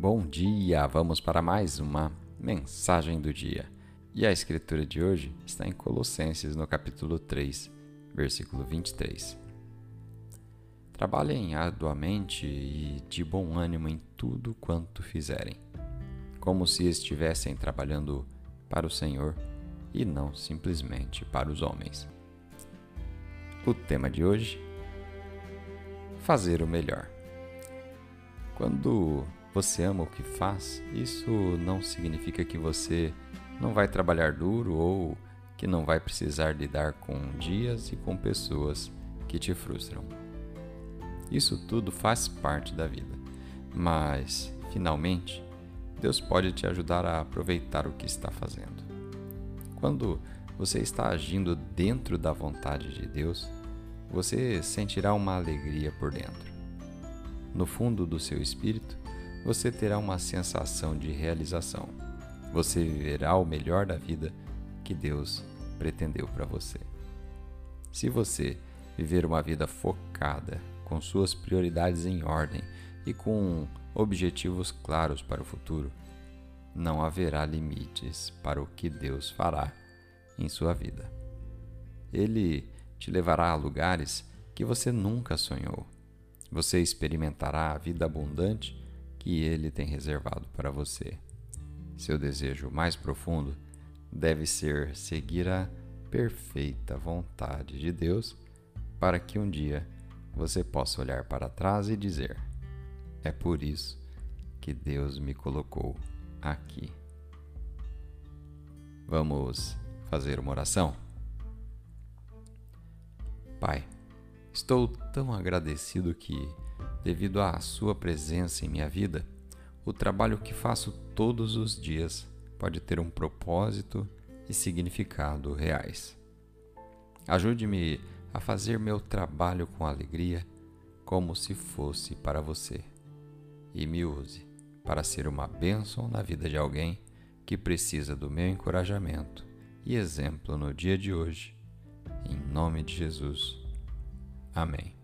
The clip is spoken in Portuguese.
Bom dia! Vamos para mais uma mensagem do dia. E a escritura de hoje está em Colossenses, no capítulo 3, versículo 23. Trabalhem arduamente e de bom ânimo em tudo quanto fizerem, como se estivessem trabalhando para o Senhor e não simplesmente para os homens. O tema de hoje: fazer o melhor. Quando você ama o que faz, isso não significa que você não vai trabalhar duro ou que não vai precisar lidar com dias e com pessoas que te frustram. Isso tudo faz parte da vida, mas, finalmente, Deus pode te ajudar a aproveitar o que está fazendo. Quando você está agindo dentro da vontade de Deus, você sentirá uma alegria por dentro. No fundo do seu espírito, você terá uma sensação de realização. Você viverá o melhor da vida que Deus pretendeu para você. Se você viver uma vida focada, com suas prioridades em ordem e com objetivos claros para o futuro, não haverá limites para o que Deus fará em sua vida. Ele te levará a lugares que você nunca sonhou. Você experimentará a vida abundante que Ele tem reservado para você. Seu desejo mais profundo deve ser seguir a perfeita vontade de Deus para que um dia você possa olhar para trás e dizer: É por isso que Deus me colocou aqui. Vamos fazer uma oração? Pai, estou tão agradecido que, devido à Sua presença em minha vida, o trabalho que faço todos os dias pode ter um propósito e significado reais. Ajude-me a fazer meu trabalho com alegria, como se fosse para você, e me use para ser uma bênção na vida de alguém que precisa do meu encorajamento e exemplo no dia de hoje em nome de Jesus. Amém.